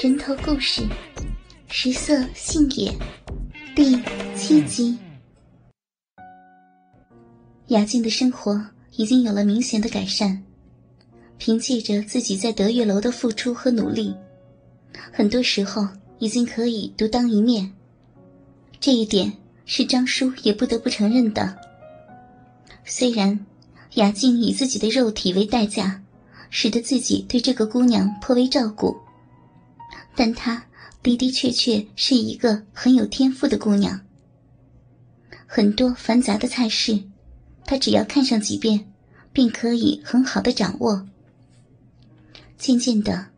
人头故事，食色性也，第七集。雅静的生活已经有了明显的改善，凭借着自己在德月楼的付出和努力，很多时候已经可以独当一面。这一点是张叔也不得不承认的。虽然雅静以自己的肉体为代价，使得自己对这个姑娘颇为照顾。但她的的确确是一个很有天赋的姑娘。很多繁杂的菜式，她只要看上几遍，便可以很好的掌握。渐渐的，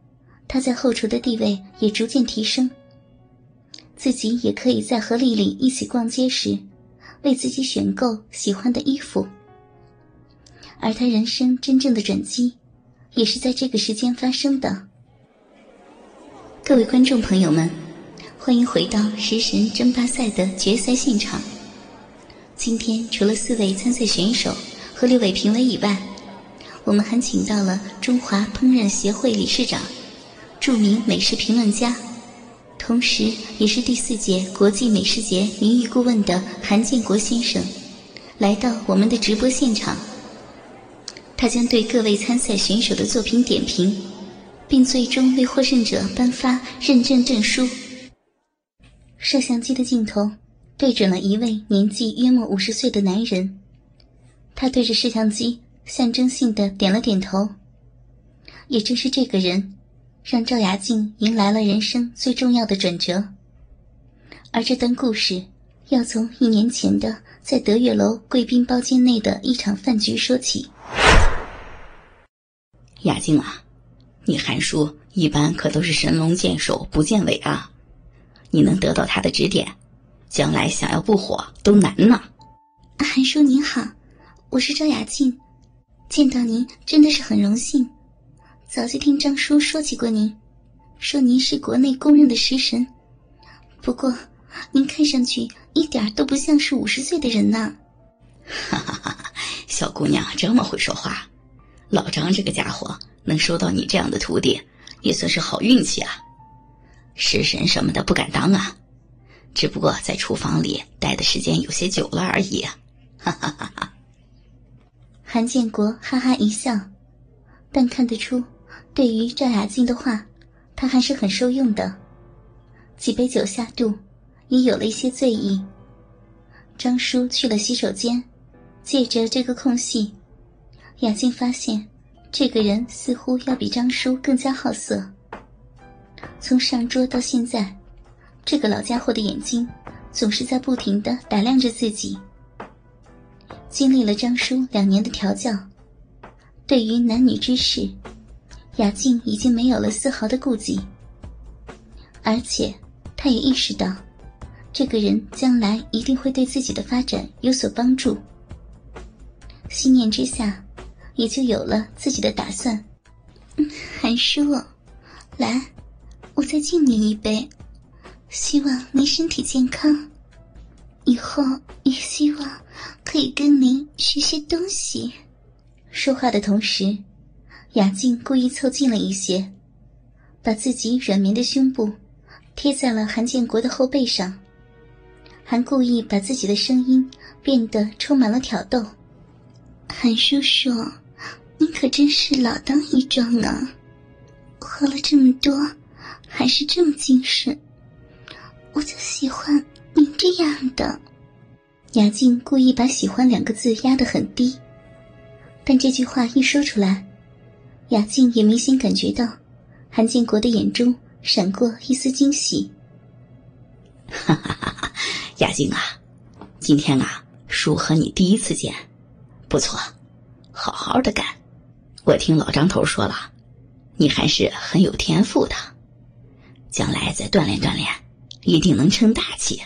她在后厨的地位也逐渐提升。自己也可以在和丽丽一起逛街时，为自己选购喜欢的衣服。而她人生真正的转机，也是在这个时间发生的。各位观众朋友们，欢迎回到食神争霸赛的决赛现场。今天除了四位参赛选手和六位评委以外，我们还请到了中华烹饪协会理事长、著名美食评论家，同时也是第四届国际美食节名誉顾问的韩建国先生，来到我们的直播现场。他将对各位参赛选手的作品点评。并最终为获胜者颁发认证证书。摄像机的镜头对准了一位年纪约莫五十岁的男人，他对着摄像机象征性的点了点头。也正是这个人，让赵雅静迎来了人生最重要的转折。而这段故事要从一年前的在德月楼贵宾包间内的一场饭局说起。雅静啊。你韩叔一般可都是神龙见首不见尾啊！你能得到他的指点，将来想要不火都难呢。韩叔您好，我是赵雅静，见到您真的是很荣幸。早就听张叔说起过您，说您是国内公认的食神。不过，您看上去一点都不像是五十岁的人呐。哈哈哈！小姑娘这么会说话，老张这个家伙。能收到你这样的徒弟，也算是好运气啊！食神什么的不敢当啊，只不过在厨房里待的时间有些久了而已。啊哈哈哈哈韩建国哈哈一笑，但看得出，对于赵雅静的话，他还是很受用的。几杯酒下肚，也有了一些醉意。张叔去了洗手间，借着这个空隙，雅静发现。这个人似乎要比张叔更加好色。从上桌到现在，这个老家伙的眼睛总是在不停的打量着自己。经历了张叔两年的调教，对于男女之事，雅静已经没有了丝毫的顾忌。而且，她也意识到，这个人将来一定会对自己的发展有所帮助。心念之下。也就有了自己的打算。韩叔，来，我再敬您一杯，希望您身体健康，以后也希望可以跟您学些东西。说话的同时，雅静故意凑近了一些，把自己软绵的胸部贴在了韩建国的后背上，还故意把自己的声音变得充满了挑逗。韩叔叔。你可真是老当益壮啊，喝了这么多，还是这么精神，我就喜欢您这样的。雅静故意把“喜欢”两个字压得很低，但这句话一说出来，雅静也明显感觉到韩建国的眼中闪过一丝惊喜。哈哈哈哈雅静啊，今天啊，叔和你第一次见，不错，好好的干。我听老张头说了，你还是很有天赋的，将来再锻炼锻炼，一定能成大器。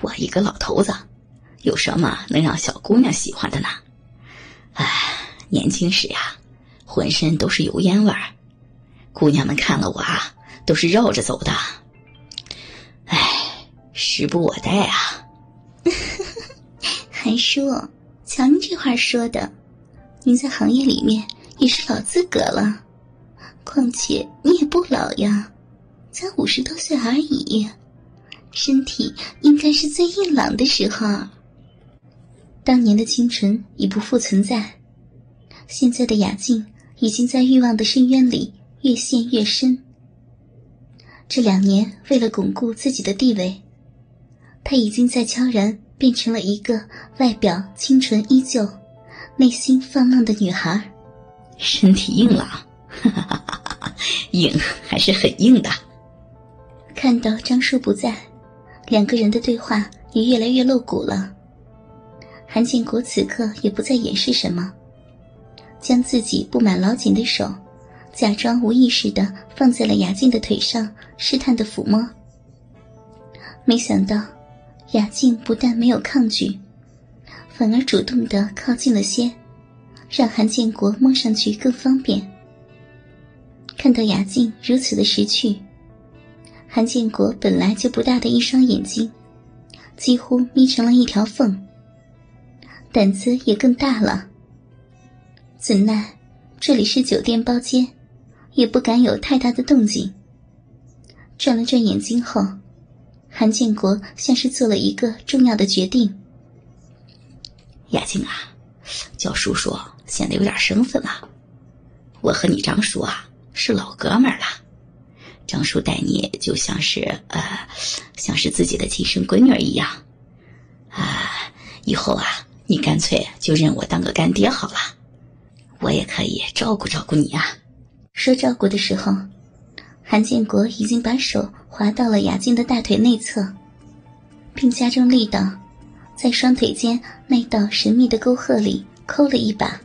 我一个老头子，有什么能让小姑娘喜欢的呢？哎，年轻时呀，浑身都是油烟味儿，姑娘们看了我啊，都是绕着走的。哎，时不我待啊！韩叔，瞧您这话说的，您在行业里面。也是老资格了，况且你也不老呀，才五十多岁而已，身体应该是最硬朗的时候。当年的清纯已不复存在，现在的雅静已经在欲望的深渊里越陷越深。这两年，为了巩固自己的地位，她已经在悄然变成了一个外表清纯依旧、内心放浪的女孩。身体硬朗，哈哈哈哈硬还是很硬的。看到张叔不在，两个人的对话也越来越露骨了。韩建国此刻也不再掩饰什么，将自己布满老茧的手，假装无意识的放在了雅静的腿上，试探的抚摸。没想到，雅静不但没有抗拒，反而主动的靠近了些，让韩建国摸上去更方便。看到雅静如此的识趣。韩建国本来就不大的一双眼睛，几乎眯成了一条缝，胆子也更大了。怎奈这里是酒店包间，也不敢有太大的动静。转了转眼睛后，韩建国像是做了一个重要的决定：“雅静啊，叫叔叔显得有点生分了。我和你张叔啊是老哥们儿了。”张叔待你就像是呃，像是自己的亲生闺女一样，啊，以后啊，你干脆就认我当个干爹好了，我也可以照顾照顾你啊。说照顾的时候，韩建国已经把手滑到了雅静的大腿内侧，并加重力道，在双腿间那道神秘的沟壑里抠了一把。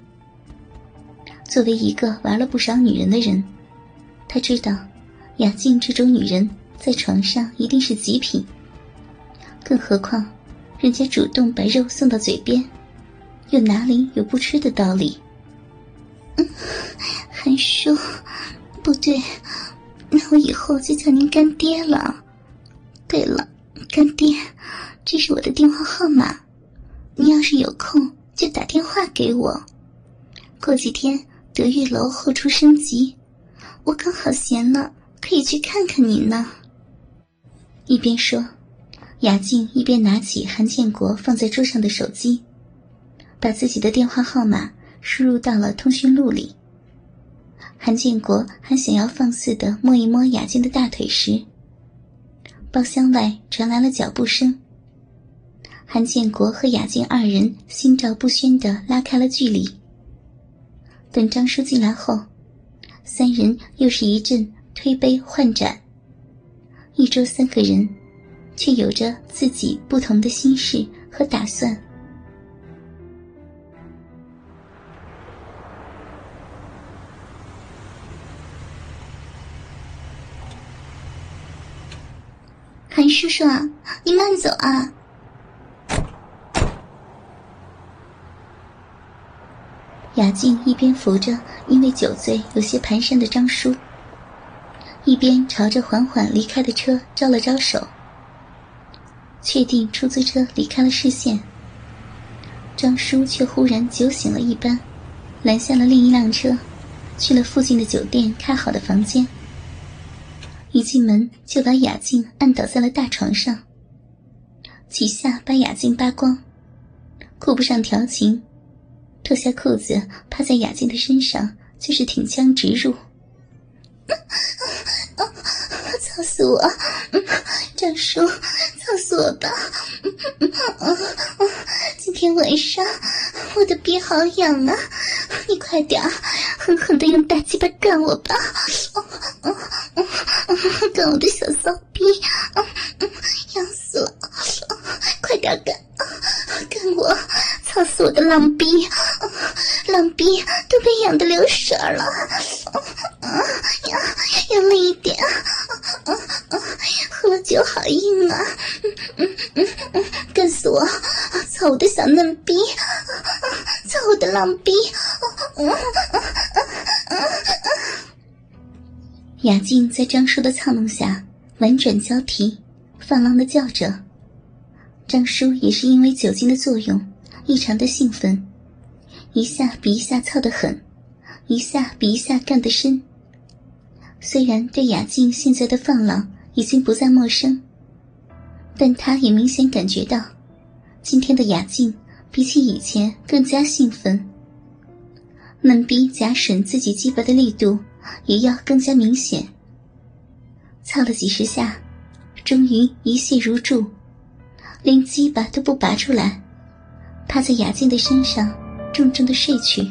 作为一个玩了不少女人的人，他知道。雅静这种女人在床上一定是极品，更何况人家主动把肉送到嘴边，又哪里有不吃的道理？嗯，韩叔，不对，那我以后就叫您干爹了。对了，干爹，这是我的电话号码，你要是有空就打电话给我。过几天德月楼后厨升级，我刚好闲了。可以去看看您呢。一边说，雅静一边拿起韩建国放在桌上的手机，把自己的电话号码输入到了通讯录里。韩建国还想要放肆的摸一摸雅静的大腿时，包厢外传来了脚步声。韩建国和雅静二人心照不宣的拉开了距离。等张叔进来后，三人又是一阵。推杯换盏，一桌三个人，却有着自己不同的心事和打算。韩叔叔啊，你慢走啊！雅静一边扶着因为酒醉有些蹒跚的张叔。一边朝着缓缓离开的车招了招手，确定出租车离开了视线，张叔却忽然酒醒了一般，拦下了另一辆车，去了附近的酒店开好的房间。一进门就把雅静按倒在了大床上，几下把雅静扒光，顾不上调情，脱下裤子趴在雅静的身上就是挺枪直入。操死我！张叔，操死我吧！今天晚上我的逼好痒啊！你快点狠狠的用大鸡巴干我吧！干我的小骚逼！痒死了！快点干！干我！操死我的浪逼！浪逼都被痒的流水了！痒用力一点！喝了酒好硬啊！干死我！操我的小嫩逼！操我的浪逼！雅静在张叔的操弄下婉转交替，放浪的叫着。张叔也是因为酒精的作用，异常的兴奋，一下比一下操得狠，一下比一下干得深。虽然对雅静现在的放浪已经不再陌生，但他也明显感觉到，今天的雅静比起以前更加兴奋。闷逼夹吮自己鸡巴的力度也要更加明显。操了几十下，终于一泻如注，连鸡巴都不拔出来，趴在雅静的身上，重重的睡去。